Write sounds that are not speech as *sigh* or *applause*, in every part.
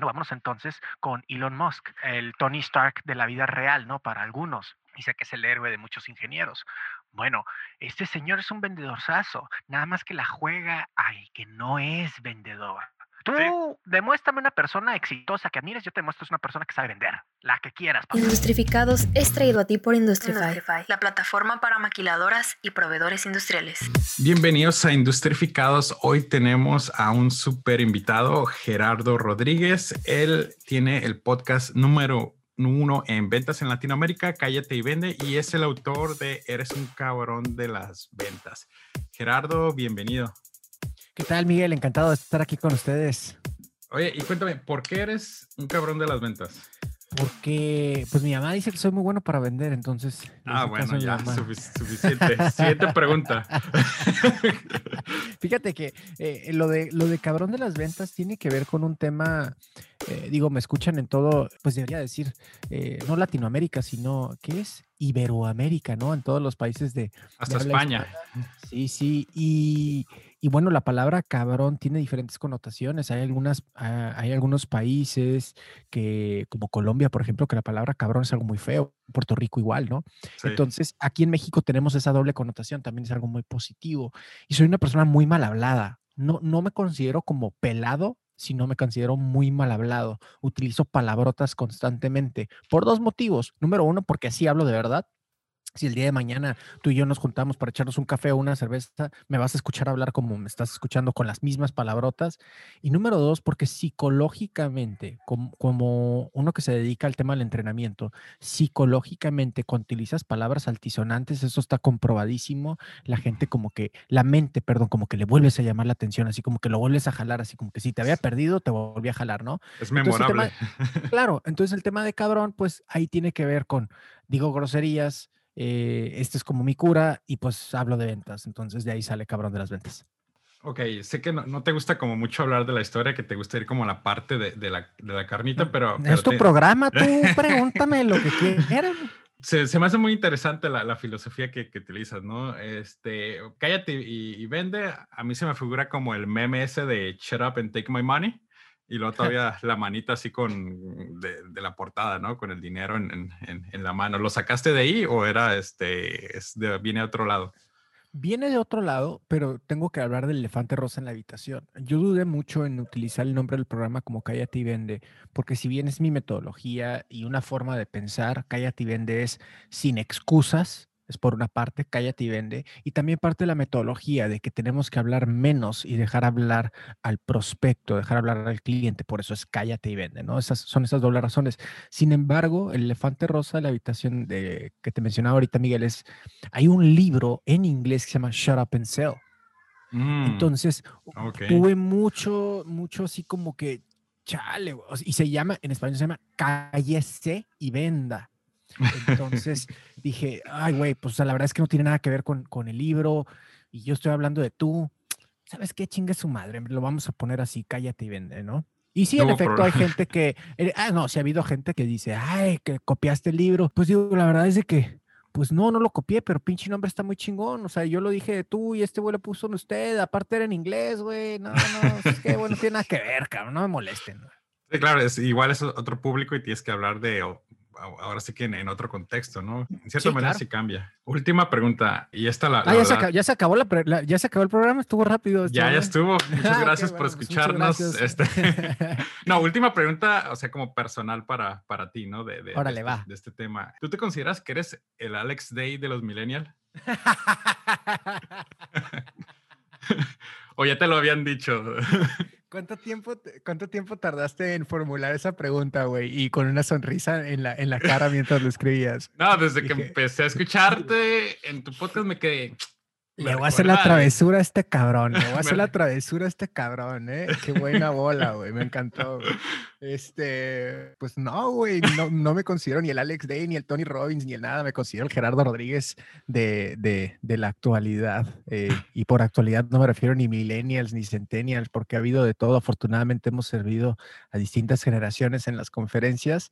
Bueno, vamos entonces con Elon Musk, el Tony Stark de la vida real, ¿no? Para algunos. Dice que es el héroe de muchos ingenieros. Bueno, este señor es un vendedorzazo, nada más que la juega al que no es vendedor. Tú demuéstrame una persona exitosa que admires, yo te muestro una persona que sabe vender, la que quieras. Industrificados es traído a ti por Industrify, la plataforma para maquiladoras y proveedores industriales. Bienvenidos a Industrificados. Hoy tenemos a un super invitado, Gerardo Rodríguez. Él tiene el podcast número uno en ventas en Latinoamérica, Cállate y Vende, y es el autor de Eres un cabrón de las ventas. Gerardo, bienvenido. ¿Qué tal, Miguel? Encantado de estar aquí con ustedes. Oye, y cuéntame, ¿por qué eres un cabrón de las ventas? Porque, pues mi mamá dice que soy muy bueno para vender, entonces. Ah, bueno, ya, suficiente. Siguiente pregunta. *laughs* Fíjate que eh, lo, de, lo de cabrón de las ventas tiene que ver con un tema, eh, digo, me escuchan en todo, pues debería decir, eh, no Latinoamérica, sino, ¿qué es? Iberoamérica, ¿no? En todos los países de... Hasta España. Sí, sí, y y bueno, la palabra cabrón tiene diferentes connotaciones. Hay, algunas, ah, hay algunos países que, como Colombia, por ejemplo, que la palabra cabrón es algo muy feo. Puerto Rico igual, ¿no? Entonces, aquí en México tenemos esa doble connotación, también es algo muy positivo. Y soy una persona muy mal hablada. No, no me considero como pelado, sino me considero muy mal hablado. Utilizo palabrotas constantemente por dos motivos. Número uno, porque así hablo de verdad si el día de mañana tú y yo nos juntamos para echarnos un café o una cerveza, me vas a escuchar hablar como me estás escuchando con las mismas palabrotas. Y número dos, porque psicológicamente, como, uno que se dedica al tema del entrenamiento, psicológicamente cuando utilizas palabras altisonantes, eso está comprobadísimo, la gente como que, la mente, perdón, como que le vuelves a llamar la atención, así como que lo vuelves a jalar, así como que si te había perdido, te volví a jalar, ¿no? Es memorable. *laughs* claro, entonces el tema de cabrón, pues ahí tiene que ver con, digo groserías, eh, este es como mi cura y pues hablo de ventas. Entonces de ahí sale cabrón de las ventas. Ok, sé que no, te gusta como mucho hablar de la historia, que te gusta ir como a la parte de, la, carnita, pero... es tu programa, tú *laughs* pregúntame lo que quieras. Se, me hace muy interesante la, filosofía que, utilizas, ¿no? Este, cállate y, y, vende, a mí se me figura como el meme ese de shut up and take my money. Y luego todavía la manita así con de, la portada, ¿no? Con el dinero en, la mano. ¿Lo sacaste de ahí o era este, es viene de otro lado? Viene de otro lado, pero tengo que hablar del elefante rosa en la habitación. Yo dudé mucho en utilizar el nombre del programa como Cállate y Vende, porque si bien es mi metodología y una forma de pensar, Cállate y Vende es sin excusas, es por una parte, cállate y vende, y también parte de la metodología de que tenemos que hablar menos y dejar hablar al prospecto, dejar hablar al cliente, por eso es cállate y vende, ¿no? Esas son esas dobles razones. Sin embargo, el elefante rosa de la habitación de, que te mencionaba ahorita, Miguel, es, hay un libro en inglés que se llama Shut Up and Sell. Mm, Entonces, tuve mucho, mucho así como que, chale, y se llama, en español se llama cállese y venda. *laughs* Entonces dije, ay, güey, pues la verdad es que no tiene nada que ver con, con el libro y yo estoy hablando de tú. ¿Sabes qué? Chingue su madre, lo vamos a poner así, cállate y vende, ¿no? Y sí, en efecto, hay gente que, eh, ah, no, sí ha habido gente que dice, ay, que copiaste el libro. Pues digo, la verdad es de que, pues no, no lo copié, pero pinche nombre está muy chingón. O sea, yo lo dije de tú y este güey lo puso en usted. Aparte era en inglés, güey. No, no, es que, bueno, tiene nada que ver, cabrón. No me molesten. Sí, claro, es, igual es otro público y tienes que hablar de ahora sí que en, otro contexto, ¿no? En cierta manera sí cambia. Última pregunta, y esta la... ah, ya, se acabó, la, ya se acabó el programa, estuvo rápido. Ya, ya estuvo. Muchas ah, gracias por escucharnos. Este... *laughs* *laughs* no, última pregunta, o sea, como personal para, para ti, ¿no? De, de, Órale, este, va. de este tema. ¿Tú te consideras que eres el Alex Day de los millennials? *laughs* o ya te lo habían dicho. ¿Cuánto tiempo, ¿Cuánto tiempo tardaste en formular esa pregunta, güey? Y con una sonrisa en la, en la cara mientras lo escribías. No, desde que empecé a escucharte en tu podcast me quedé, le voy a hacer la travesura a este cabrón. Le voy a *laughs* hacer la travesura a este cabrón, ¿eh? Qué buena bola, güey. Me encantó. Este, pues no, güey. No, no, me considero ni el Alex Day, ni el Tony Robbins, ni el nada. Me considero el Gerardo Rodríguez de, de, de la actualidad. Eh, *laughs* y por actualidad no me refiero ni millennials ni centennials, porque ha habido de todo. Afortunadamente hemos servido a distintas generaciones en las conferencias.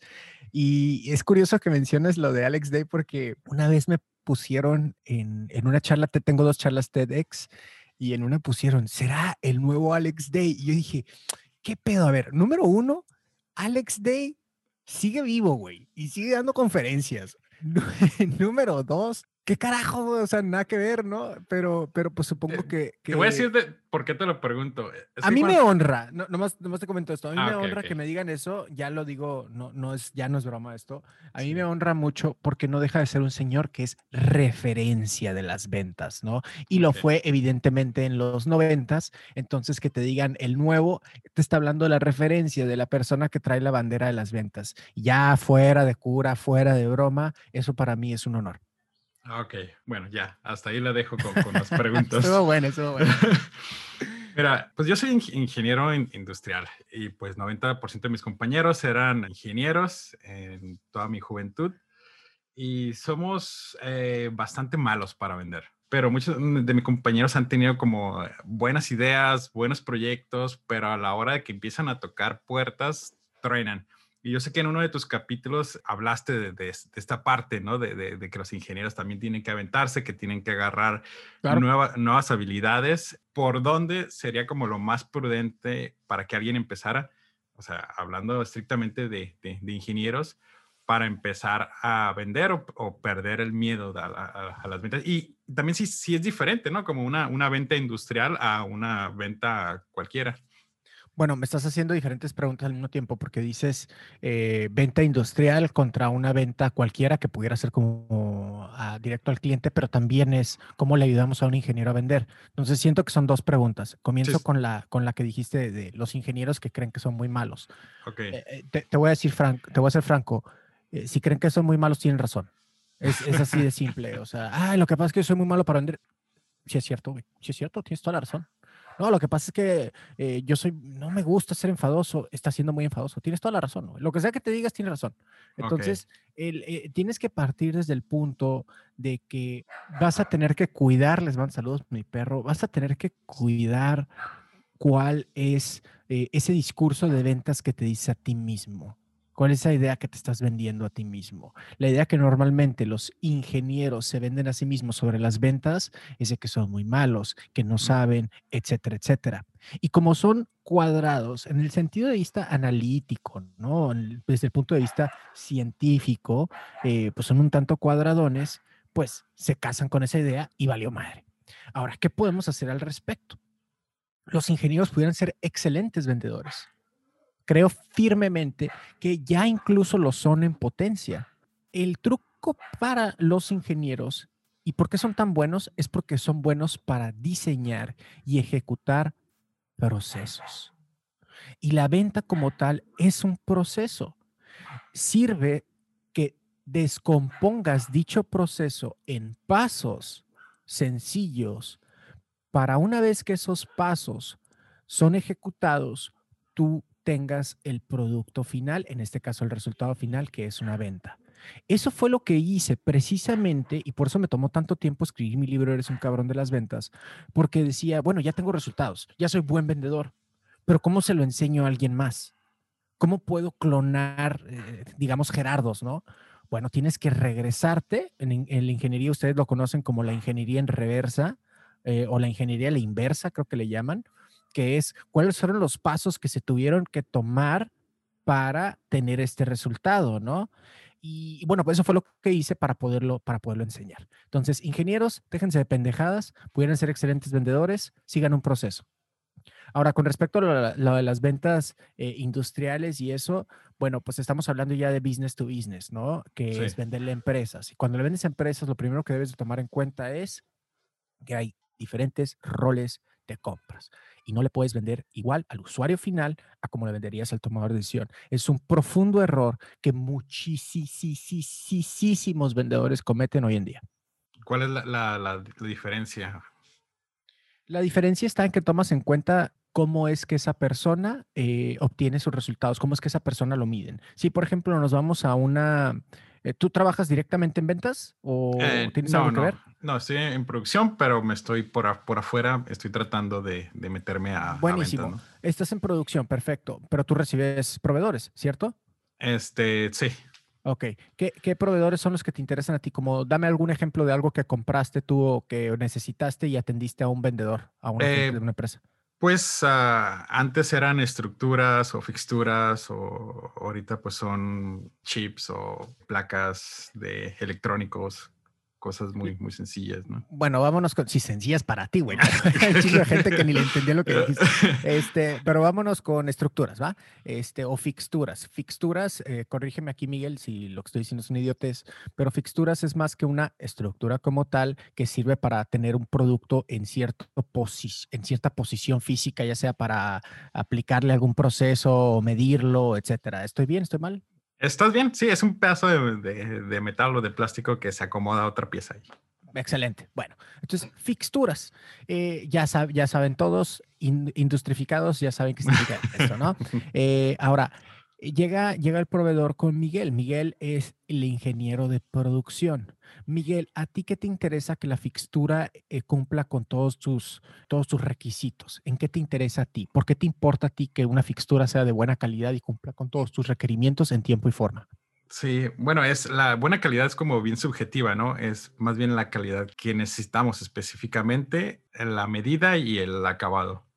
Y es curioso que menciones lo de Alex Day, porque una vez me pusieron en, en una charla, te tengo dos charlas TEDx, y en una pusieron, ¿será el nuevo Alex Day? Y yo dije, ¿qué pedo? A ver, número uno, Alex Day sigue vivo, güey, y sigue dando conferencias. *laughs* Número dos, ¿Qué carajo? O sea, nada que ver, ¿no? Pero, pero pues supongo que, Te voy a decir por qué te lo pregunto. a mí me honra, no, nomás, te comento esto, a mí ah, me honra que me digan eso, ya lo digo, no, no es, ya no es broma esto, a mí me honra mucho porque no deja de ser un señor que es referencia de las ventas, ¿no? Y lo fue evidentemente en los noventas, entonces que te digan el nuevo, te está hablando de la referencia de la persona que trae la bandera de las ventas, ya fuera de cura, fuera de broma, eso para mí es un honor. Ah, ok, bueno, ya, hasta ahí la dejo con, las preguntas. estuvo bueno, estuvo bueno. *laughs* Mira, pues yo soy ingeniero industrial y pues 90% de mis compañeros eran ingenieros en toda mi juventud y somos eh, bastante malos para vender. Pero muchos de mis compañeros han tenido como buenas ideas, buenos proyectos, pero a la hora de que empiezan a tocar puertas, truenan. Y yo sé que en uno de tus capítulos hablaste de, esta parte, ¿no? De, que los ingenieros también tienen que aventarse, que tienen que agarrar nuevas habilidades. ¿Por dónde sería como lo más prudente para que alguien empezara? O sea, hablando estrictamente de, ingenieros, para empezar a vender o, perder el miedo a, las ventas. Y también sí, sí es diferente, ¿no? Como una, una venta industrial a una venta cualquiera. Bueno, me estás haciendo diferentes preguntas al mismo tiempo porque dices eh, venta industrial contra una venta cualquiera que pudiera ser como directo al cliente, pero también es cómo le ayudamos a un ingeniero a vender. Entonces siento que son dos preguntas. Comienzo con, la, con la que dijiste de, los ingenieros que creen que son muy malos. Okay. Eh, eh, te, voy a decir, Frank, te voy a ser franco. si creen que son muy malos, tienen razón. Es, es así de simple. O sea, ah, lo que pasa es que yo soy muy malo para vender. Sí es cierto, güey. Sí es cierto, tienes toda la razón. No, lo que pasa es que eh, yo soy, no me gusta ser enfadoso, está siendo muy enfadoso. Tienes toda la razón. Lo que sea que te digas, tienes razón. Entonces, eh, tienes que partir desde el punto de que vas a tener que cuidar, les mando saludos, mi perro, vas a tener que cuidar cuál es eh, ese discurso de ventas que te dice a ti mismo. ¿Cuál es esa idea que te estás vendiendo a ti mismo? La idea que normalmente los ingenieros se venden a sí mismos sobre las ventas es de que son muy malos, que no saben, etcétera, etcétera. Y como son cuadrados en el sentido de vista analítico, ¿no? Desde el punto de vista científico, eh, pues son un tanto cuadradones, pues se casan con esa idea y valió madre. Ahora, ¿qué podemos hacer al respecto? Los ingenieros pudieran ser excelentes vendedores creo firmemente que ya incluso lo son en potencia. El truco para los ingenieros y por qué son tan buenos es porque son buenos para diseñar y ejecutar procesos. Y la venta como tal es un proceso. Sirve que descompongas dicho proceso en pasos sencillos para una vez que esos pasos son ejecutados, tú tengas el producto final, en este caso el resultado final, que es una venta. Eso fue lo que hice precisamente y por eso me tomó tanto tiempo escribir mi libro Eres un cabrón de las ventas, porque decía, bueno, ya tengo resultados, ya soy buen vendedor, pero ¿cómo se lo enseño a alguien más? ¿Cómo puedo clonar, eh, digamos, Gerardos, no? Bueno, tienes que regresarte. En, la ingeniería ustedes lo conocen como la ingeniería en reversa eh, o la ingeniería la inversa, creo que le llaman que es cuáles fueron los pasos que se tuvieron que tomar para tener este resultado, ¿no? Y, bueno, pues eso fue lo que hice para poderlo, para poderlo enseñar. Entonces, ingenieros, déjense de pendejadas, pudieran ser excelentes vendedores, sigan un proceso. Ahora, con respecto a lo, de las ventas eh, industriales y eso, bueno, pues estamos hablando ya de business to business, ¿no? Que es venderle a empresas. Y cuando le vendes a empresas, lo primero que debes de tomar en cuenta es que hay diferentes roles de compras y no le puedes vender igual al usuario final a como le venderías al tomador de decisión. Es un profundo error que muchísimos vendedores cometen hoy en día. ¿Cuál es la, diferencia? La diferencia está en que tomas en cuenta cómo es que esa persona eh, obtiene sus resultados, cómo es que esa persona lo miden. Si, por ejemplo, nos vamos a una ¿Tú trabajas directamente en ventas o eh, tienes algo que ver? No, estoy en producción, pero me estoy por, por afuera, estoy tratando de, meterme a. Buenísimo. Estás en producción, perfecto. Pero tú recibes proveedores, ¿cierto? Este, sí. Ok. ¿Qué, proveedores son los que te interesan a ti? Como dame algún ejemplo de algo que compraste tú o que necesitaste y atendiste a un vendedor, a una, eh, una empresa. Pues ah, antes eran estructuras o fixturas o ahorita pues son chips o placas de electrónicos cosas muy, muy sencillas, ¿no? Bueno, vámonos con, sí, sencillas para ti, güey. *laughs* *laughs* Hay de gente que ni le entendía lo que dijiste. *laughs* Este, pero vámonos con estructuras, ¿va? Este, o fixturas. Fixturas, eh, corrígeme aquí, Miguel, si lo que estoy diciendo es un idiotez, pero fixturas es más que una estructura como tal que sirve para tener un producto en, cierto en cierta posición física, ya sea para aplicarle algún proceso o medirlo, etcétera. ¿Estoy bien? ¿Estoy mal? ¿Estás bien? Sí, es un pedazo de, metal o de plástico que se acomoda a otra pieza ahí. Excelente. Bueno, entonces, fixturas. Eh, ya, ya saben todos, industrificados, ya saben qué significa *laughs* esto, ¿no? Eh, ahora, llega, llega el proveedor con Miguel. Miguel es el ingeniero de producción. Miguel, ¿a ti qué te interesa que la fixtura eh, cumpla con todos tus, todos tus requisitos? ¿En qué te interesa a ti? ¿Por qué te importa a ti que una fixtura sea de buena calidad y cumpla con todos tus requerimientos en tiempo y forma? Sí, bueno, es la buena calidad es como bien subjetiva, ¿no? Es más bien la calidad que necesitamos específicamente, la medida y el acabado.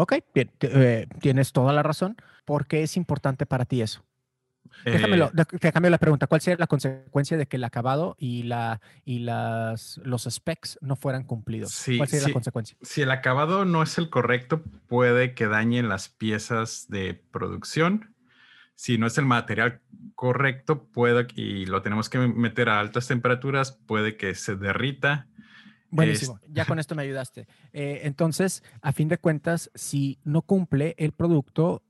Ok, bien, eh, tienes toda la razón. ¿Por qué es importante para ti eso? Déjamelo, eh, la pregunta. ¿Cuál sería la consecuencia de que el acabado y, la, y las, los specs no fueran cumplidos? ¿Cuál sería la consecuencia? Si el acabado no es el correcto, puede que dañen las piezas de producción. Si no es el material correcto, puede, y lo tenemos que meter a altas temperaturas, puede que se derrita. Buenísimo, ya con *laughs* esto me ayudaste. Eh, entonces, a fin de cuentas, si no cumple el producto,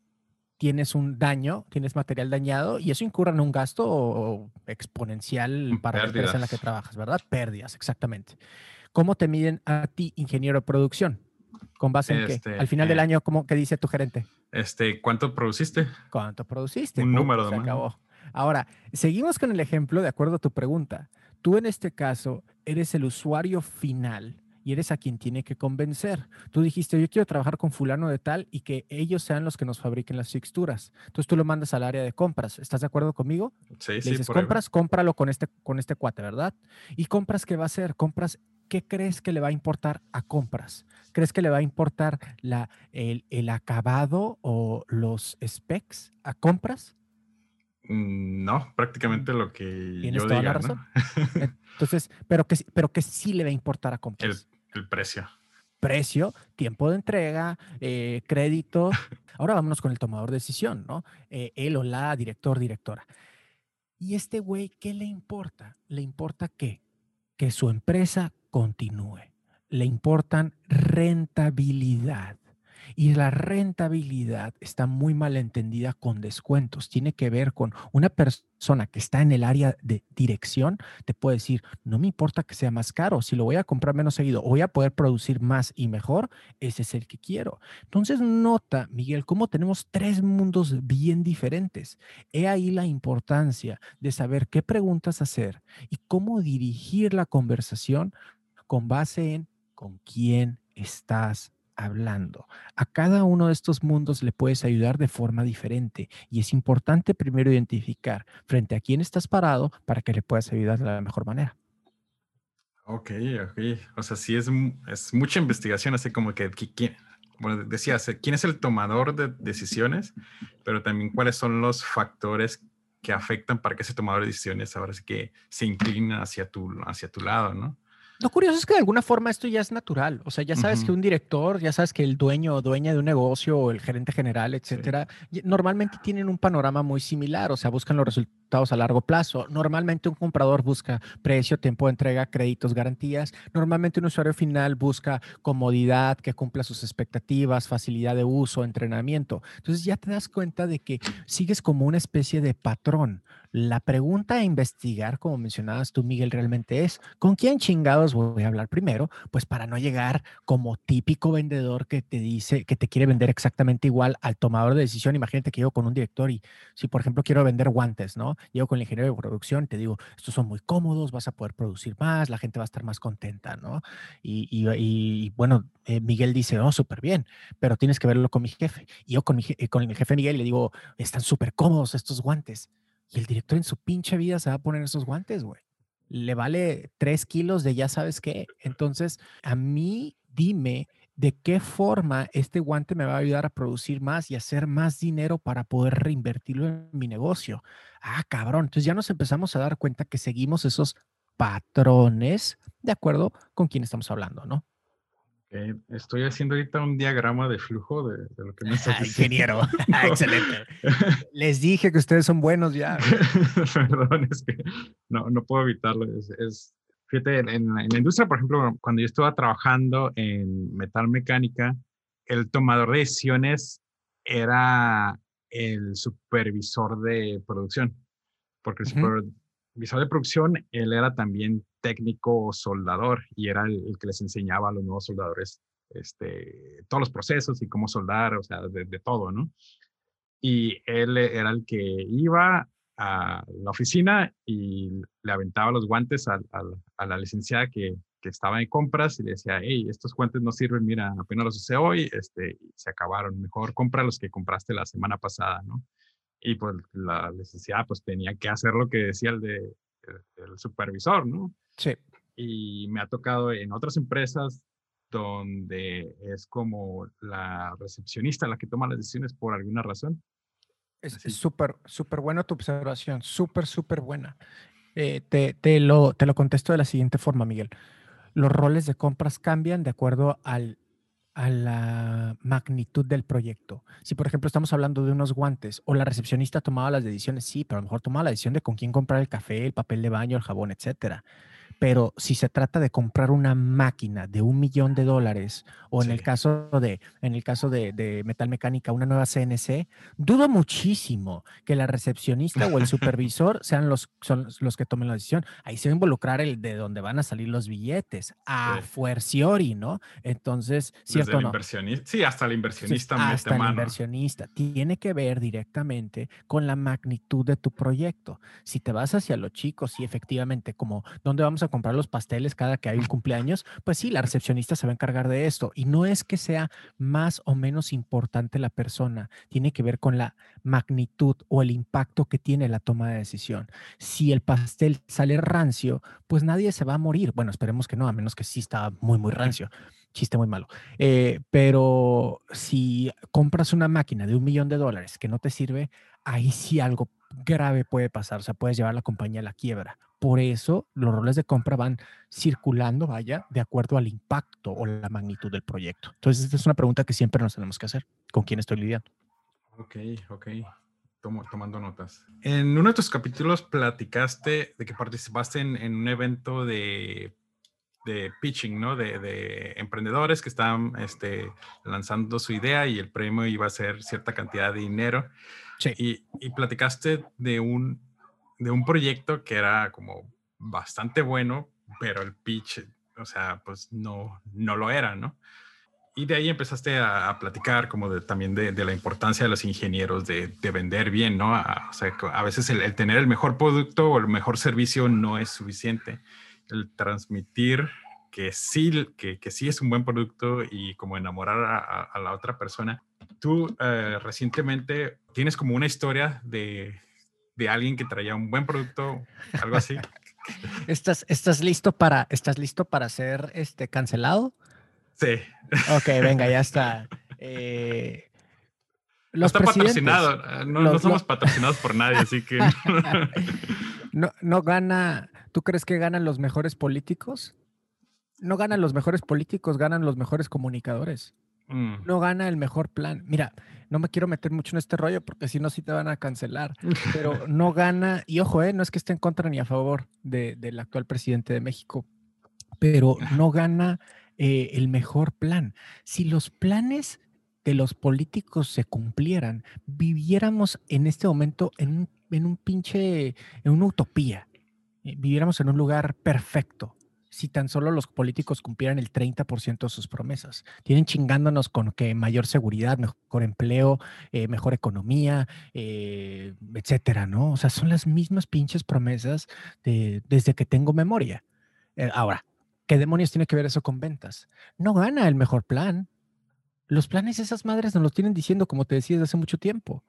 tienes un daño, tienes material dañado y eso incurre en un gasto exponencial para la empresa en la que trabajas, ¿verdad? Pérdidas, exactamente. ¿Cómo te miden a ti, ingeniero de producción? ¿Con base en qué? Este, Al final del eh, año, ¿cómo, ¿qué dice tu gerente? Este, ¿Cuánto produciste? ¿Cuánto produciste? Un número Se acabó. Ahora, seguimos con el ejemplo de acuerdo a tu pregunta. Tú en este caso eres el usuario final y eres a quien tiene que convencer. Tú dijiste, yo quiero trabajar con fulano de tal y que ellos sean los que nos fabriquen las fixturas. Entonces tú lo mandas al área de compras. ¿Estás de acuerdo conmigo? Sí, Le sí. Dices, compras, cómpralo con este, con este cuate, ¿verdad? ¿Y compras qué va a hacer? Compras ¿qué crees que le va a importar a compras? ¿Crees que le va a importar la, el, el, acabado o los specs a compras? Mm, no, prácticamente lo que Tienes yo toda diga, la razón. *laughs* Entonces, pero que, pero que sí le va a importar a compras. El precio. Precio, tiempo de entrega, eh, crédito. *laughs* Ahora vámonos con el tomador de decisión, ¿no? Eh, él o la director, directora. Y este güey, ¿qué le importa? Le importa qué? Que su empresa continúe. Le importan rentabilidad. Y la rentabilidad está muy mal entendida con descuentos. Tiene que ver con una persona que está en el área de dirección, te puede decir, no me importa que sea más caro, si lo voy a comprar menos seguido voy a poder producir más y mejor, ese es el que quiero. Entonces nota, Miguel, cómo tenemos tres mundos bien diferentes. He ahí la importancia de saber qué preguntas hacer y cómo dirigir la conversación con base en con quién estás hablando. A cada uno de estos mundos le puedes ayudar de forma diferente y es importante primero identificar frente a quién estás parado para que le puedas ayudar de la mejor manera. Ok, ok. O sea, sí es, es mucha investigación, así como que, ¿quién, bueno, decías, quién es el tomador de decisiones, pero también cuáles son los factores que afectan para que ese tomador de decisiones ahora sí que se inclina hacia tu, hacia tu lado, ¿no? Lo curioso es que de alguna forma esto ya es natural. O sea, ya sabes que un director, ya sabes que el dueño o dueña de un negocio o el gerente general, etcétera, normalmente tienen un panorama muy similar. O sea, buscan los resultados a largo plazo. Normalmente un comprador busca precio, tiempo de entrega, créditos, garantías. Normalmente un usuario final busca comodidad, que cumpla sus expectativas, facilidad de uso, entrenamiento. Entonces ya te das cuenta de que sigues como una especie de patrón. La pregunta a investigar, como mencionabas tú, Miguel, realmente es, ¿con quién chingados voy a hablar primero? Pues para no llegar como típico vendedor que te dice, que te quiere vender exactamente igual al tomador de decisión. Imagínate que llego con un director y si, por ejemplo, quiero vender guantes, ¿no? Llego con el ingeniero de producción y te digo, estos son muy cómodos, vas a poder producir más, la gente va a estar más contenta, ¿no? Y, bueno, eh, Miguel dice, oh, súper bien, pero tienes que verlo con mi jefe. Y yo con mi, con mi jefe Miguel le digo, están súper cómodos estos guantes. Y el director en su pinche vida se va a poner esos guantes, güey. Le vale tres kilos de ya sabes qué. Entonces, a mí, dime de qué forma este guante me va a ayudar a producir más y hacer más dinero para poder reinvertirlo en mi negocio. Ah, cabrón. Entonces ya nos empezamos a dar cuenta que seguimos esos patrones de acuerdo con quién estamos hablando, ¿no? Estoy haciendo ahorita un diagrama de flujo de, lo que me estás diciendo. Ingeniero, *laughs* excelente. *laughs* Les dije que ustedes son buenos ya. *laughs* Perdón, es que no, no puedo evitarlo. Es, fíjate, en, la industria, por ejemplo, cuando yo estaba trabajando en metal mecánica, el tomador de decisiones era el supervisor de producción, porque el supervisor de producción, él era también técnico soldador y era el, que les enseñaba a los nuevos soldadores este, todos los procesos y cómo soldar, o sea, de, todo, ¿no? Y él era el que iba a la oficina y le aventaba los guantes a, la licenciada que, que, estaba en compras y le decía, hey, estos guantes no sirven, mira, apenas los usé hoy, este, se acabaron, mejor compra los que compraste la semana pasada, ¿no? Y pues la licenciada pues tenía que hacer lo que decía el, de, el supervisor, ¿no? Sí. Y me ha tocado en otras empresas donde es como la recepcionista la que toma las decisiones por alguna razón. Es súper, súper buena tu observación, súper, súper buena. Eh, te, te, lo, te lo contesto de la siguiente forma, Miguel. Los roles de compras cambian de acuerdo al, a la magnitud del proyecto. Si, por ejemplo, estamos hablando de unos guantes o la recepcionista tomaba las decisiones, sí, pero a lo mejor tomaba la decisión de con quién comprar el café, el papel de baño, el jabón, etcétera. Pero si se trata de comprar una máquina de un millón de dólares o en el caso de en el caso de, de, metal mecánica una nueva CNC, dudo muchísimo que la recepcionista o el *laughs* supervisor sean los son los que tomen la decisión. Ahí se va a involucrar el de donde van a salir los billetes a fuerciori, ¿no? Entonces, cierto no. Sí, hasta el inversionista hasta el inversionista tiene que ver directamente con la magnitud de tu proyecto. Si te vas hacia los chicos, sí, efectivamente, como dónde vamos a comprar los pasteles cada que hay un cumpleaños, pues sí, la recepcionista se va a encargar de esto. Y no es que sea más o menos importante la persona, tiene que ver con la magnitud o el impacto que tiene la toma de decisión. Si el pastel sale rancio, pues nadie se va a morir. Bueno, esperemos que no, a menos que sí está muy, muy rancio. Chiste muy malo. Eh, pero si compras una máquina de un millón de dólares que no te sirve, ahí sí algo grave puede pasar. O sea, puedes llevar la compañía a la quiebra. Por eso los roles de compra van circulando, vaya, de acuerdo al impacto o la magnitud del proyecto. Entonces, esta es una pregunta que siempre nos tenemos que hacer. ¿Con quién estoy lidiando? Ok, ok. Tomo, tomando notas. En uno de tus capítulos platicaste de que participaste en, un evento de, de pitching, ¿no? De, de, emprendedores que estaban este, lanzando su idea y el premio iba a ser cierta cantidad de dinero. Sí. Y, y platicaste de un de un proyecto que era como bastante bueno, pero el pitch, o sea, pues no, no lo era, ¿no? Y de ahí empezaste a, platicar como de, también de, la importancia de los ingenieros de, vender bien, ¿no? A, o sea, a veces el, tener el mejor producto o el mejor servicio no es suficiente. El transmitir que sí, que, que sí es un buen producto y como enamorar a, la otra persona. Tú eh, recientemente tienes como una historia de, de alguien que traía un buen producto, algo así. *laughs* ¿Estás, estás, listo, para, ¿Estás listo para ser este, cancelado? Sí. Ok, venga, ya está. *laughs* Eh, no está patrocinado, eh, no, somos patrocinados por nadie, así que... *laughs* no, no gana, ¿tú crees que ganan los mejores políticos? No ganan los mejores políticos, ganan los mejores comunicadores. Mm. No gana el mejor plan. Mira, no me quiero meter mucho en este rollo porque si no, sí te van a cancelar. *laughs* Pero no gana, y ojo, eh, no es que esté en contra ni a favor del actual presidente de México, pero no gana eh, el mejor plan. Si los planes de los políticos se cumplieran, viviéramos en este momento en un, en un pinche, en una utopía. Eh, viviéramos en un lugar perfecto si tan solo los políticos cumplieran el 30% de sus promesas. Tienen chingándonos con que mayor seguridad, mejor empleo, eh, mejor economía, eh, etcétera, ¿no? O sea, son las mismas pinches promesas de, desde que tengo memoria. Eh, ahora, ¿qué demonios tiene que ver eso con ventas? No gana el mejor plan. Los planes esas madres nos los tienen diciendo, como te decía, desde hace mucho tiempo.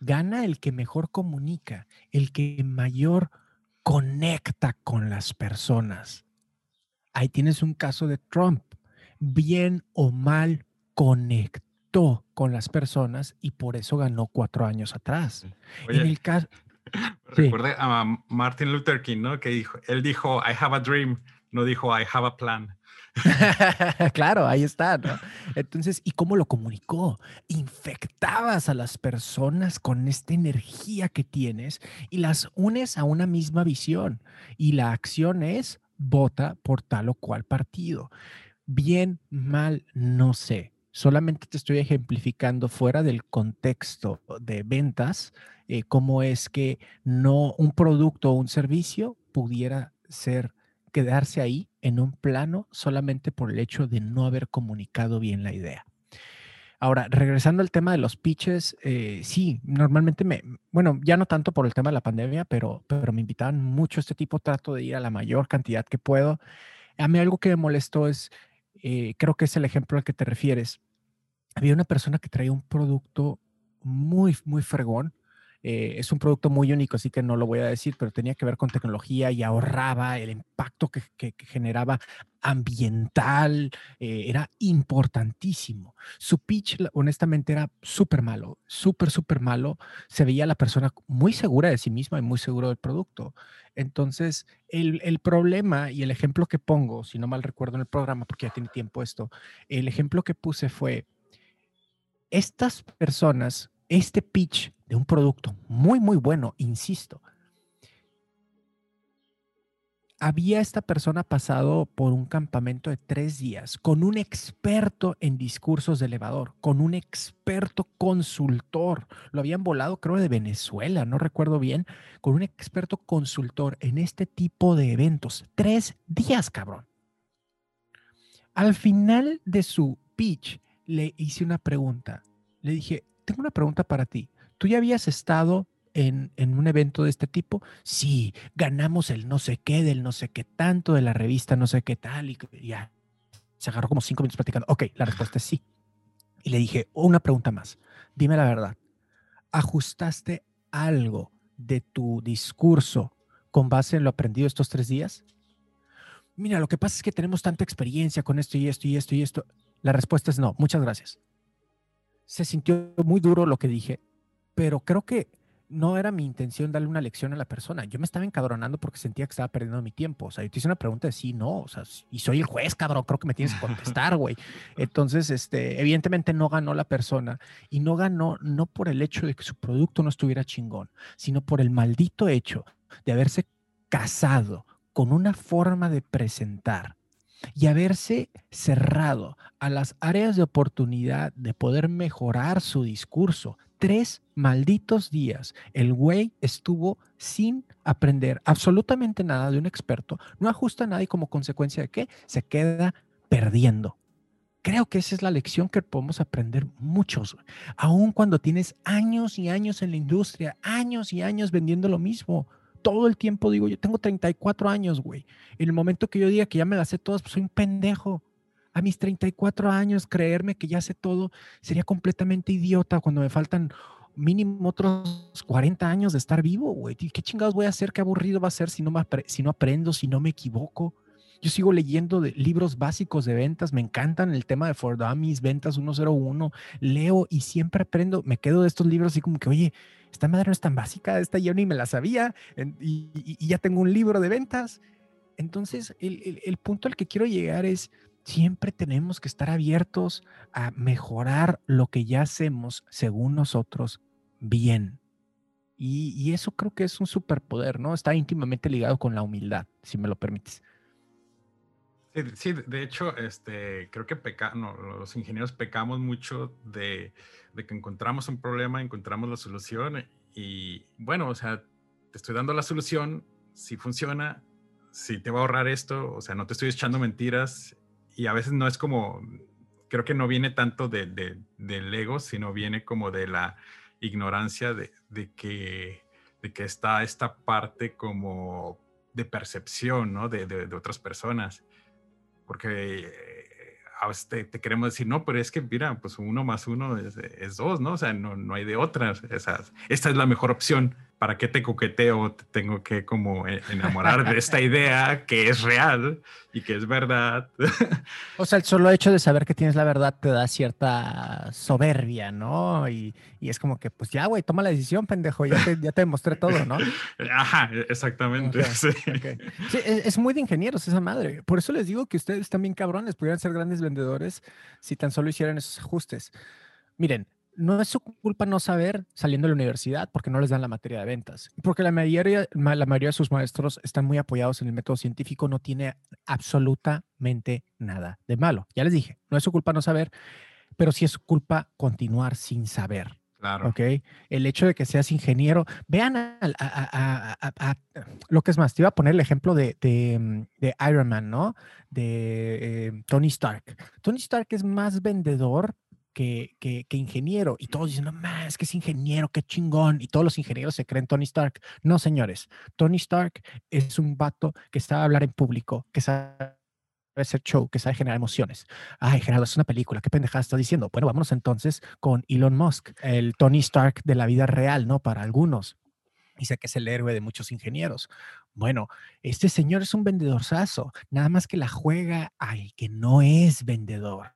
Gana el que mejor comunica, el que mayor conecta con las personas ahí tienes un caso de Trump. bien o mal conectó con las personas y por eso ganó cuatro años atrás. en el caso... *clears throat* Recuerde a Martin Luther King, ¿no? Que dijo, él dijo, I have a dream, no dijo, I have a plan. *laughs* claro, ahí está, ¿no? Entonces, ¿y cómo lo comunicó? Infectabas a las personas con esta energía que tienes y las unes a una misma visión. Y la acción es vota por tal o cual partido. Bien, mal, no sé. Solamente te estoy ejemplificando fuera del contexto de ventas, eh, cómo es que no un producto o un servicio pudiera ser quedarse ahí en un plano solamente por el hecho de no haber comunicado bien la idea. Ahora, regresando al tema de los pitches, eh, sí, normalmente me, bueno, ya no tanto por el tema de la pandemia, pero, pero me invitaban mucho a este tipo, trato de ir a la mayor cantidad que puedo. A mí algo que me molestó es, eh, creo que es el ejemplo al que te refieres. Había una persona que traía un producto muy, muy fregón, eh, es un producto muy único, así que no lo voy a decir, pero tenía que ver con tecnología y ahorraba el impacto que, generaba ambiental, eh, era importantísimo. Su pitch, honestamente, era súper malo, súper, súper malo. Se veía la persona muy segura de sí misma y muy seguro del producto. Entonces, el, el, problema y el ejemplo que pongo, si no mal recuerdo en el programa, porque ya tiene tiempo esto, el ejemplo que puse fue, estas personas este pitch de un producto muy, muy bueno, insisto, había esta persona pasado por un campamento de tres días con un experto en discursos de elevador, con un experto consultor. Lo habían volado, creo, de Venezuela, no recuerdo bien, con un experto consultor en este tipo de eventos. Tres días, cabrón. Al final de su pitch, le hice una pregunta. Le dije, tengo una pregunta para ti. ¿Tú ya habías estado en, un evento de este tipo? Sí, ganamos el no sé qué, del no sé qué tanto, de la revista no sé qué tal, y ya. Se agarró como cinco minutos platicando. Ok, la respuesta es sí. Y le dije, una pregunta más. Dime la verdad. ¿Ajustaste algo de tu discurso con base en lo aprendido estos tres días? Mira, lo que pasa es que tenemos tanta experiencia con esto y esto y esto y esto. La respuesta es no. Muchas gracias se sintió muy duro lo que dije, pero creo que no era mi intención darle una lección a la persona. Yo me estaba encabronando porque sentía que estaba perdiendo mi tiempo. O sea, yo te hice una pregunta de sí, no, o sea, y soy el juez, cabrón, creo que me tienes que contestar, güey. *laughs* Entonces, este, evidentemente no ganó la persona y no ganó no por el hecho de que su producto no estuviera chingón, sino por el maldito hecho de haberse casado con una forma de presentar y haberse cerrado a las áreas de oportunidad de poder mejorar su discurso. Tres malditos días, el güey estuvo sin aprender absolutamente nada de un experto, no ajusta nada y como consecuencia de qué, se queda perdiendo. Creo que esa es la lección que podemos aprender muchos, aun cuando tienes años y años en la industria, años y años vendiendo lo mismo todo el tiempo digo, yo tengo 34 años, güey. En el momento que yo diga que ya me las sé todas, pues soy un pendejo. A mis 34 años, creerme que ya sé todo sería completamente idiota cuando me faltan mínimo otros 40 años de estar vivo, güey. ¿Qué chingados voy a hacer? ¿Qué aburrido va a ser si no, me si no aprendo, si no me equivoco? Yo sigo leyendo libros básicos de ventas, me encantan el tema de For Dummies, Ventas 101, leo y siempre aprendo, me quedo de estos libros así como que, oye, esta madre no es tan básica, esta yo ni me la sabía y, ya tengo un libro de ventas. Entonces, el, punto al que quiero llegar es, siempre tenemos que estar abiertos a mejorar lo que ya hacemos según nosotros bien. Y, y, eso creo que es un superpoder, ¿no? Está íntimamente ligado con la humildad, si me lo permites. Sí, de hecho, este, creo que peca, los ingenieros pecamos mucho de, de, que encontramos un problema, encontramos la solución y bueno, o sea, te estoy dando la solución, si funciona, si te va a ahorrar esto, o sea, no te estoy echando mentiras y a veces no es como, creo que no viene tanto de, de, del ego, sino viene como de la ignorancia de, de, que, de que está esta parte como de percepción, ¿no? De, de otras personas porque eh, a veces te, queremos decir, no, pero es que, mira, pues uno más uno es, es dos, ¿no? O sea, no, no hay de otras. esta es la mejor opción. ¿Para qué te coqueteo? Te tengo que como e, enamorar de esta idea que es real y que es verdad. O sea, el solo hecho de saber que tienes la verdad te da cierta soberbia, ¿no? Y, es como que, pues ya, güey, toma la decisión, pendejo, ya te, ya te demostré todo, ¿no? Ajá, exactamente. Sí, es, muy de ingenieros esa madre. Por eso les digo que ustedes también cabrones podrían ser grandes vendedores si tan solo hicieran esos ajustes. Miren, no es su culpa no saber saliendo de la universidad porque no les dan la materia de ventas. Porque la mayoría, la mayoría de sus maestros están muy apoyados en el método científico, no tiene absolutamente nada de malo. Ya les dije, no es su culpa no saber, pero sí es su culpa continuar sin saber. Claro. ¿Ok? El hecho de que seas ingeniero, vean a, lo que es más, te iba a poner el ejemplo de, de, Iron Man, ¿no? De eh, Tony Stark. Tony Stark es más vendedor que, ingeniero. Y todos dicen, no más, que es ingeniero, qué chingón. Y todos los ingenieros se creen Tony Stark. No, señores. Tony Stark es un vato que sabe hablar en público, que sabe hacer show, que sabe generar emociones. Ay, Gerardo, es una película. ¿Qué pendejada estás diciendo? Bueno, vámonos entonces con Elon Musk, el Tony Stark de la vida real, ¿no? Para algunos. Dice que es el héroe de muchos ingenieros. Bueno, este señor es un vendedorzazo, nada más que la juega al que no es vendedor.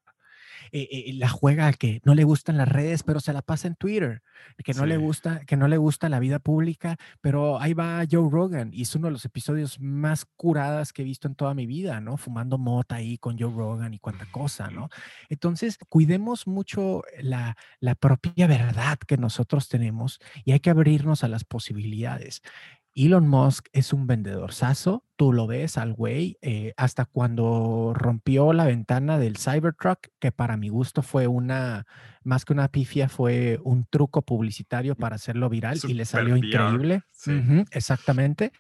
Eh, eh, la juega al que no le gustan las redes, pero se la pasa en Twitter, que no le gusta, que no le gusta la vida pública, pero ahí va Joe Rogan y es uno de los episodios más curadas que he visto en toda mi vida, ¿no? Fumando mota ahí con Joe Rogan y cuánta cosa, ¿no? Entonces, cuidemos mucho la, la propia verdad que nosotros tenemos y hay que abrirnos a las posibilidades. Elon Musk es un vendedor saso, tú lo ves al güey, eh, hasta cuando rompió la ventana del Cybertruck, que para mi gusto fue una, más que una pifia, fue un truco publicitario para hacerlo viral y le salió increíble. exactamente.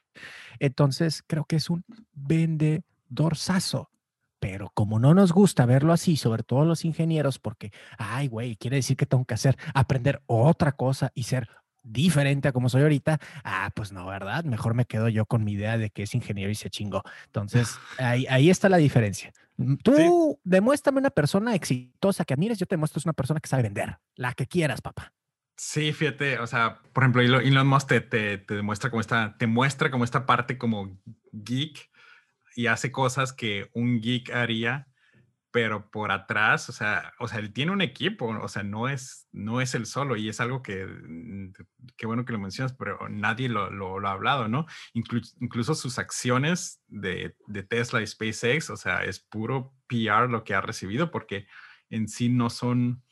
Entonces, creo que es un vendedor saso. Pero como no nos gusta verlo así, sobre todo los ingenieros, porque, ay, güey, quiere decir que tengo que hacer, aprender otra cosa y ser diferente a como soy ahorita, ah, pues no, ¿verdad? Mejor me quedo yo con mi idea de que es ingeniero y se chingó. Entonces, ahí, ahí está la diferencia. Mm, tú demuéstrame una persona exitosa que admires, yo te muestro una persona que sabe vender, la que quieras, papá. Sí, fíjate, o sea, por ejemplo, Elon Musk te, te, te demuestra como esta, te muestra como esta parte como geek y hace cosas que un geek haría pero por atrás, o sea, o sea, él tiene un equipo, o sea, no es, no es el solo y es algo que, mm, qué bueno que lo mencionas, pero nadie lo, lo, ha hablado, ¿no? incluso sus acciones de, de, Tesla y SpaceX, o sea, es puro PR lo que ha recibido porque en sí no son,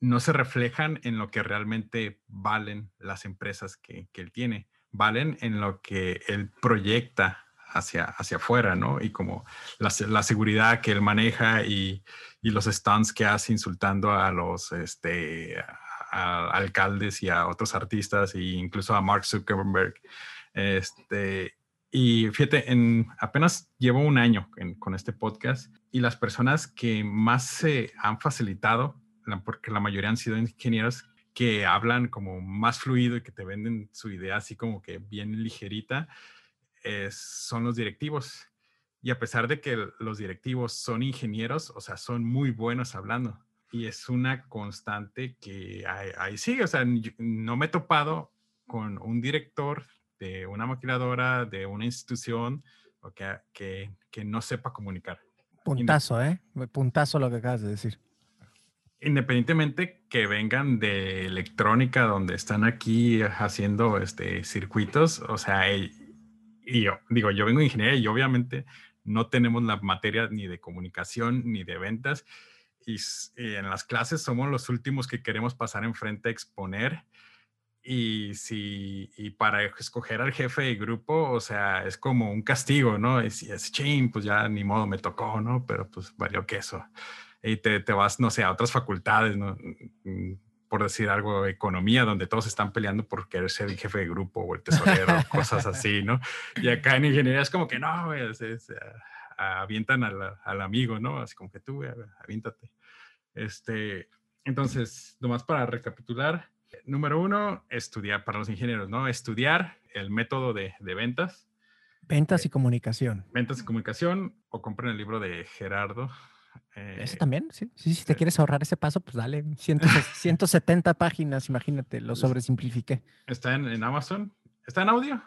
no se reflejan en lo que realmente valen las empresas que, que él tiene, valen en lo que él proyecta hacia, hacia afuera, ¿no? Y como la, seguridad que él maneja y, los stunts que hace insultando a los este, alcaldes y a otros artistas e incluso a Mark Zuckerberg. Este, y fíjate, en, apenas llevo un año con este podcast y las personas que más se han facilitado, porque la mayoría han sido ingenieros que hablan como más fluido y que te venden su idea así como que bien ligerita, son los directivos. Y a pesar de que los directivos son ingenieros, o sea, son muy buenos hablando. Y es una constante que ahí, sigue. O sea, no me he topado con un director de una maquiladora, de una institución, o que, que, que no sepa comunicar. Puntazo, ¿eh? Puntazo lo que acabas de decir independientemente que vengan de electrónica, donde están aquí haciendo este, circuitos, o sea, y yo digo, yo vengo de ingeniería y obviamente no tenemos la materia ni de comunicación ni de ventas. Y, en las clases somos los últimos que queremos pasar enfrente a exponer. Y, si, y para escoger al jefe de grupo, o sea, es como un castigo, ¿no? Y si es ching, pues ya ni modo me tocó, ¿no? Pero pues valió queso. Y te, te vas, no sé, a otras facultades, ¿no? Por decir algo, economía, donde todos están peleando por querer ser el jefe de grupo o el tesorero, *laughs* cosas así, ¿no? Y acá en ingeniería es como que no, es, avientan al, al, amigo, ¿no? Así como que tú, aviéntate. Este, entonces, nomás para recapitular, número uno, estudiar para los ingenieros, ¿no? Estudiar el método de, de ventas. Ventas y comunicación. Ventas y comunicación, o compren el libro de Gerardo, ese eh, también, sí. Sí, si te quieres ahorrar ese paso, pues dale. 170 *laughs* páginas, imagínate, lo sobresimplifiqué. Está en, Amazon ¿Está en audio?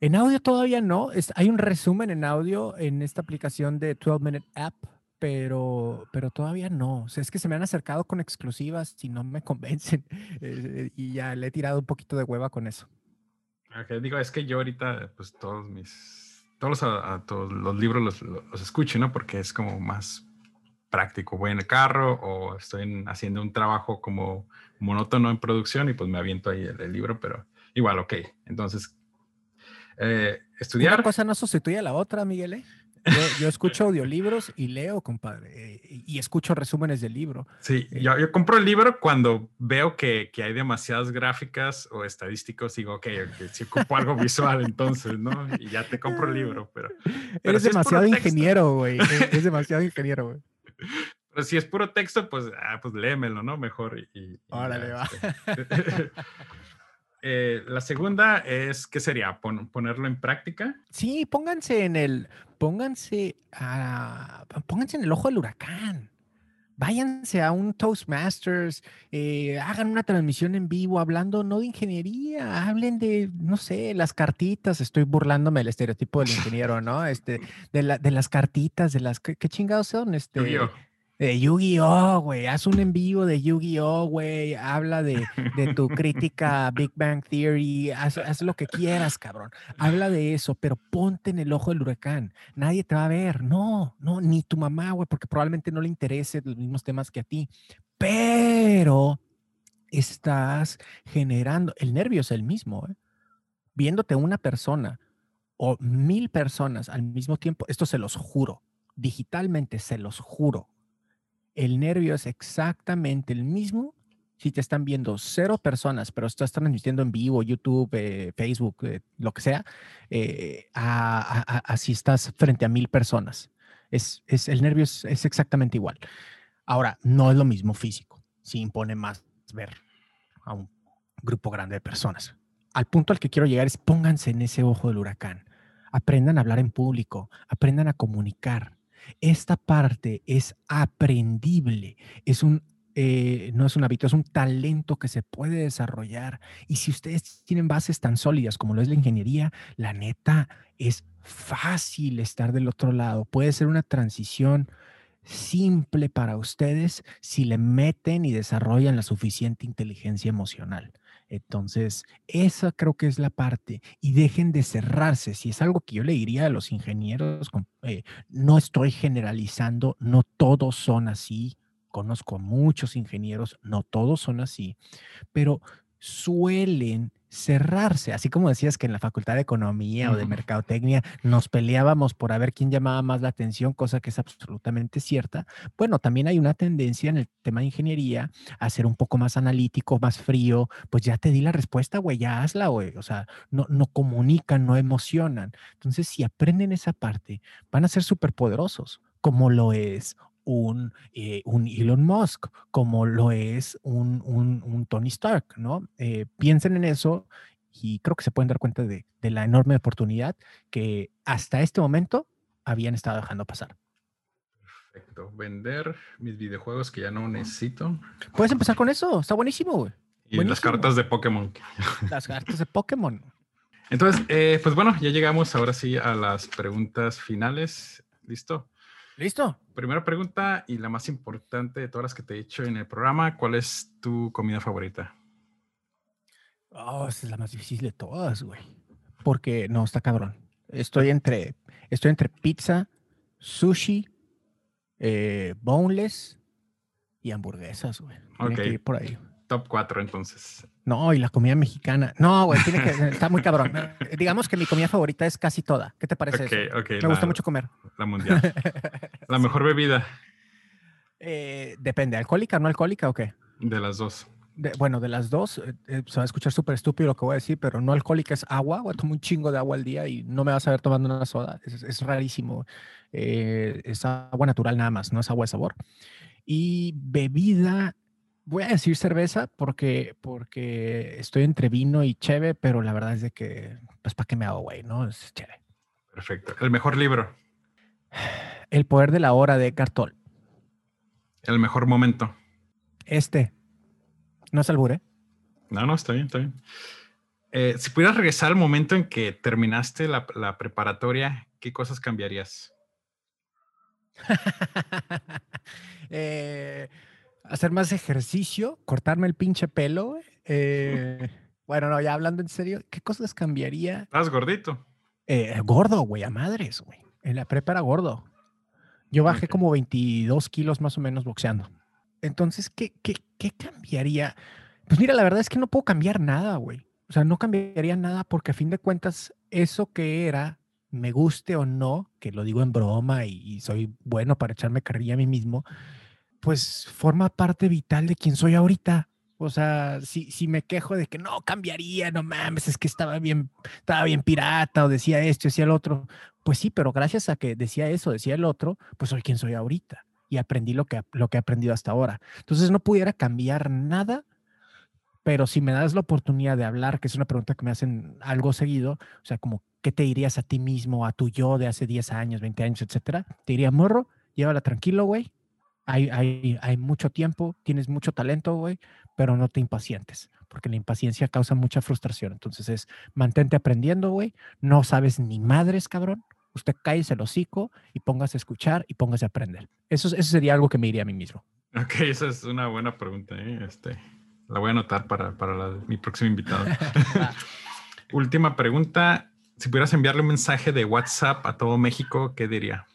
En audio todavía no. hay un resumen en audio en esta aplicación de 12 Minute App, pero, pero todavía no. O sea, es que se me han acercado con exclusivas y no me convencen. *laughs* Eh, y ya le he tirado un poquito de hueva con eso. Okay, digo, es que yo ahorita, pues todos mis, todos los, todos los libros los, los, escucho, ¿no? Porque es como más práctico. Voy en el carro o estoy haciendo un trabajo como monótono en producción y pues me aviento ahí el, libro, pero igual, ok. Entonces, eh, estudiar. Una cosa no sustituye a la otra, Miguel. ¿eh? Yo, escucho audiolibros y leo, compadre, eh, y escucho resúmenes del libro. Sí, eh, yo, compro el libro cuando veo que, hay demasiadas gráficas o estadísticos, digo, ok, si ocupo algo visual, entonces, ¿no? Y ya te compro el libro, pero... *laughs* Eres demasiado ingeniero, güey. *laughs* Es demasiado ingeniero, güey. Pero si es puro texto, pues, ah, pues léemelo, ¿no? Mejor. Y, Órale, va. Este. *laughs* Eh, la segunda es, ¿qué sería? ¿Ponerlo en práctica? Sí, pónganse en el, pónganse, a, pónganse en el ojo del huracán. Váyanse a un Toastmasters, eh, hagan una transmisión en vivo hablando no de ingeniería, hablen de, no sé, las cartitas. Estoy burlándome del estereotipo del *laughs* ingeniero, ¿no? Este, de, la, de las cartitas, de las, ¿qué, chingados son? Este, de Yu-Gi-Oh, güey. Haz un en vivo de Yu-Gi-Oh, güey. Habla de, tu crítica Big Bang Theory. Haz, lo que quieras, cabrón. Habla de eso, pero ponte en el ojo del huracán. Nadie te va a ver. No, no, ni tu mamá, güey, porque probablemente no le interese los mismos temas que a ti. Pero estás generando, el nervio es el mismo, ¿eh? Viéndote una persona o mil personas al mismo tiempo, esto se los juro, digitalmente se los juro el nervio es exactamente el mismo si te están viendo cero personas, pero estás transmitiendo en vivo, YouTube, eh, Facebook, eh, lo que sea, eh, estás frente a mil personas. Es, el nervio es, exactamente igual. Ahora, no es lo mismo físico. Si impone más ver a un grupo grande de personas. Al punto al que quiero llegar es pónganse en ese ojo del huracán. Aprendan a hablar en público, aprendan a comunicar, esta parte es aprendible, es un, eh, no es un hábito, es un talento que se puede desarrollar. Y si ustedes tienen bases tan sólidas como lo es la ingeniería, la neta es fácil estar del otro lado. Puede ser una transición simple para ustedes si le meten y desarrollan la suficiente inteligencia emocional. Entonces, esa creo que es la parte. Y dejen de cerrarse. Si es algo que yo le diría a los ingenieros, eh, no estoy generalizando, no todos son así. Conozco muchos ingenieros, no todos son así, pero suelen cerrarse, así como decías que en la Facultad de Economía o de Mercadotecnia nos peleábamos por a ver quién llamaba más la atención, cosa que es absolutamente cierta. Bueno, también hay una tendencia en el tema de ingeniería a ser un poco más analítico, más frío, pues ya te di la respuesta, güey, ya hazla, güey, o sea, no, no comunican, no emocionan. Entonces, si aprenden esa parte, van a ser súper poderosos, como lo es un, eh, un Elon Musk, como lo es un, un, Tony Stark, ¿no? Eh, piensen en eso y creo que se pueden dar cuenta de, de, la enorme oportunidad que hasta este momento habían estado dejando pasar. Perfecto. Vender mis videojuegos que ya no necesito. Puedes empezar con eso, está buenísimo, güey. Y las cartas de Pokémon. Las *laughs* cartas de Pokémon. Entonces, eh, pues bueno, ya llegamos ahora sí a las preguntas finales. ¿Listo? ¿Listo? Primera pregunta y la más importante de todas las que te he hecho en el programa, ¿cuál es tu comida favorita? Oh, esa es la más difícil de todas, güey. Porque no, está cabrón. Estoy entre, estoy entre pizza, sushi, eh, boneless y hamburguesas, güey. Ok. por ahí. Top 4 entonces. No, y la comida mexicana. No, güey, tiene que, está muy cabrón. *laughs* Digamos que mi comida favorita es casi toda. ¿Qué te parece eso? Me gusta mucho comer. La mundial. *laughs* la mejor bebida. Eh, depende, ¿alcohólica o no alcohólica o qué? De las dos. bueno, de las dos, eh, eh, se va a escuchar súper estúpido lo que voy a decir, pero no alcohólica es agua. Voy a tomar un chingo de agua al día y no me vas a ver tomando una soda. Es, rarísimo. es agua natural nada más, no es agua de sabor. Y bebida, voy a decir cerveza porque, porque estoy entre vino y cheve, pero la verdad es de que, pues, ¿para qué me hago, güey? ¿No? Es cheve. Perfecto. ¿El mejor libro? El poder de la hora de Cartol. ¿El mejor momento? Este. No es albur, ¿eh? No, no, está bien, está bien. Eh, si pudieras regresar al momento en que terminaste la, preparatoria, ¿qué cosas cambiarías? *laughs* Eh, hacer más ejercicio, cortarme el pinche pelo. Eh, *laughs* bueno, no, ya hablando en serio, ¿qué cosas cambiaría? ¿Estás gordito? gordo, güey, a madres, güey. En la prepa era gordo. Yo bajé como 22 kilos más o menos boxeando. Entonces, ¿qué, qué, qué cambiaría? Pues mira, la verdad es que no puedo cambiar nada, güey. O sea, no cambiaría nada porque a fin de cuentas, eso que era, me guste o no, que lo digo en broma y, soy bueno para echarme carrilla a mí mismo, pues forma parte vital de quien soy ahorita. O sea, si, si me quejo de que no cambiaría, no mames, es que estaba bien, estaba bien pirata o decía esto, decía el otro. Pues sí, pero gracias a que decía eso, decía el otro, pues soy quien soy ahorita y aprendí lo que, lo que he aprendido hasta ahora. Entonces no pudiera cambiar nada pero si me das la oportunidad de hablar, que es una pregunta que me hacen algo seguido, o sea, como, ¿qué te dirías a ti mismo, a tu yo de hace 10 años, 20 años, etcétera? Te diría, morro, llévala tranquilo, güey. Hay, hay, hay mucho tiempo, tienes mucho talento, güey, pero no te impacientes, porque la impaciencia causa mucha frustración. Entonces es, mantente aprendiendo, güey. No sabes ni madres, cabrón. Usted cállese el hocico y póngase a escuchar y póngase a aprender. Eso, eso sería algo que me diría a mí mismo. Ok, esa es una buena pregunta. ¿eh? Este, la voy a anotar para, mi próximo invitado. *laughs* *laughs* Última pregunta. Si pudieras enviarle un mensaje de WhatsApp a todo México, ¿qué diría?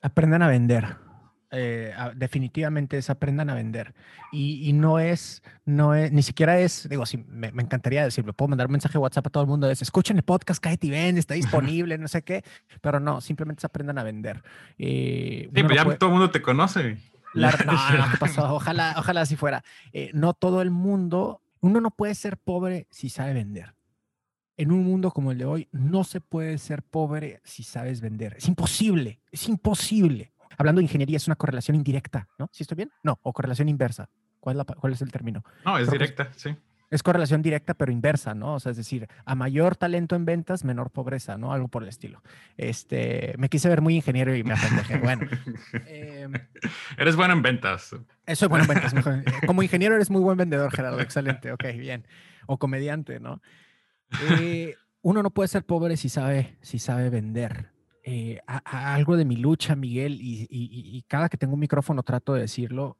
Aprendan a vender. Eh, definitivamente es aprendan a vender. Y, no es, no es, ni siquiera es, digo, sí, me, encantaría decirlo, puedo mandar un mensaje de WhatsApp a todo el mundo, es, escuchen el podcast, cállate y vende, está disponible, no sé qué, pero no, simplemente es aprendan a vender. Eh, sí, pero ya todo el mundo te conoce. La, *laughs* no, pasó? Ojalá, ojalá así fuera. Eh, no todo el mundo, uno no puede ser pobre si sabe vender. En un mundo como el de hoy, no se puede ser pobre si sabes vender. Es imposible, es imposible. Hablando de ingeniería, es una correlación indirecta, ¿no? ¿Sí estoy bien? No, o correlación inversa. ¿Cuál es, la, cuál es el término? No, es directa, sí es correlación directa, pero inversa, ¿no? O sea, es decir, a mayor talento en ventas, menor pobreza, ¿no? Algo por el estilo. Este, me quise ver muy ingeniero y me apendejé. Bueno. Em, *laughs* eres bueno en ventas. Soy bueno en ventas. *laughs* Como ingeniero eres muy buen vendedor, Gerardo. Excelente. Ok, bien. O comediante, ¿no? Eh, uno no puede ser pobre si sabe, si sabe vender. Eh, algo de mi lucha, Miguel, y, cada que tengo un micrófono trato de decirlo,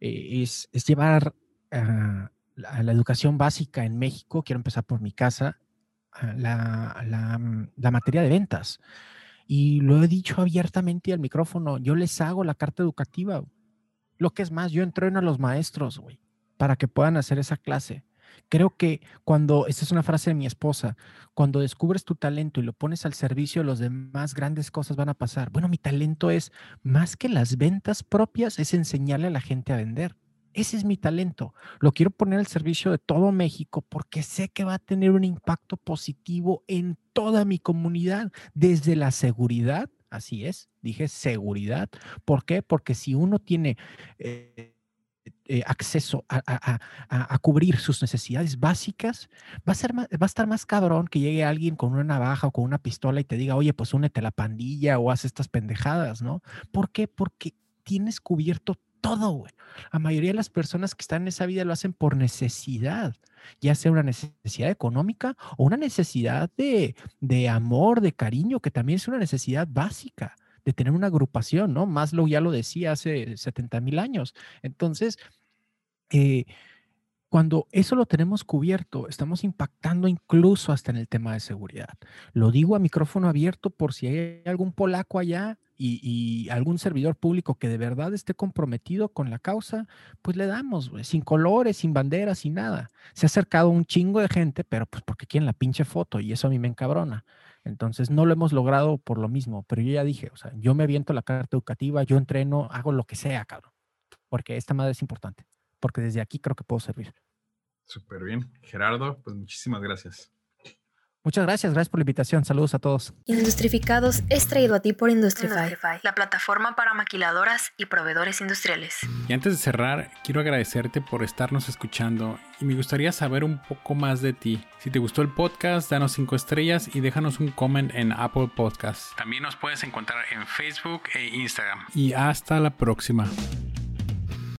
eh, es, es, llevar a la, educación básica en México, quiero empezar por mi casa, ah, mm, la, materia de ventas. Y lo he dicho abiertamente al micrófono, yo les hago la carta educativa. Lo que es más, yo entreno a los maestros, güey, para que puedan hacer esa clase. Creo que cuando, esta es una frase de mi esposa, cuando descubres tu talento y lo pones al servicio de los demás, grandes cosas van a pasar. Bueno, mi talento es, más que las ventas propias, es enseñarle a la gente a vender. Ese es mi talento. Lo quiero poner al servicio de todo México porque sé que va a tener un impacto positivo en toda mi comunidad, desde la seguridad, así es, dije seguridad. ¿Por qué? Porque si uno tiene... Eh, eh, acceso a, cubrir sus necesidades básicas, va a, ser va a estar más cabrón que llegue alguien con una navaja o con una pistola y te diga, oye, pues únete a la pandilla o haz estas pendejadas, ¿no? ¿Por qué? Porque tienes cubierto todo, güey. La mayoría de las personas que están en esa vida lo hacen por necesidad, ya sea una necesidad económica o una necesidad de, amor, de cariño, que también es una necesidad básica de tener una agrupación, ¿no? Maslow ya lo decía hace 70 mil años. Entonces, eh, cuando eso lo tenemos cubierto, estamos impactando incluso hasta en el tema de seguridad. Lo digo a micrófono abierto por si hay algún polaco allá y, algún servidor público que de verdad esté comprometido con la causa, pues le damos, sin colores, sin banderas, sin nada. Se ha acercado un chingo de gente, pero pues porque quieren la pinche foto y eso a mí me encabrona. Entonces no lo hemos logrado por lo mismo, pero yo ya dije, o sea, yo me aviento la carta educativa, yo entreno, hago lo que sea, cabrón, porque esta madre es importante, porque desde aquí creo que puedo servir. Súper bien. Gerardo, pues muchísimas gracias. Muchas gracias, gracias por la invitación. Saludos a todos. Industrificados es traído a ti por Industrify, la plataforma para maquiladoras y proveedores industriales. Y antes de cerrar, quiero agradecerte por estarnos escuchando y me gustaría saber un poco más de ti. Si te gustó el podcast, danos 5 estrellas y déjanos un comment en Apple Podcasts. También nos puedes encontrar en Facebook e Instagram. Y hasta la próxima.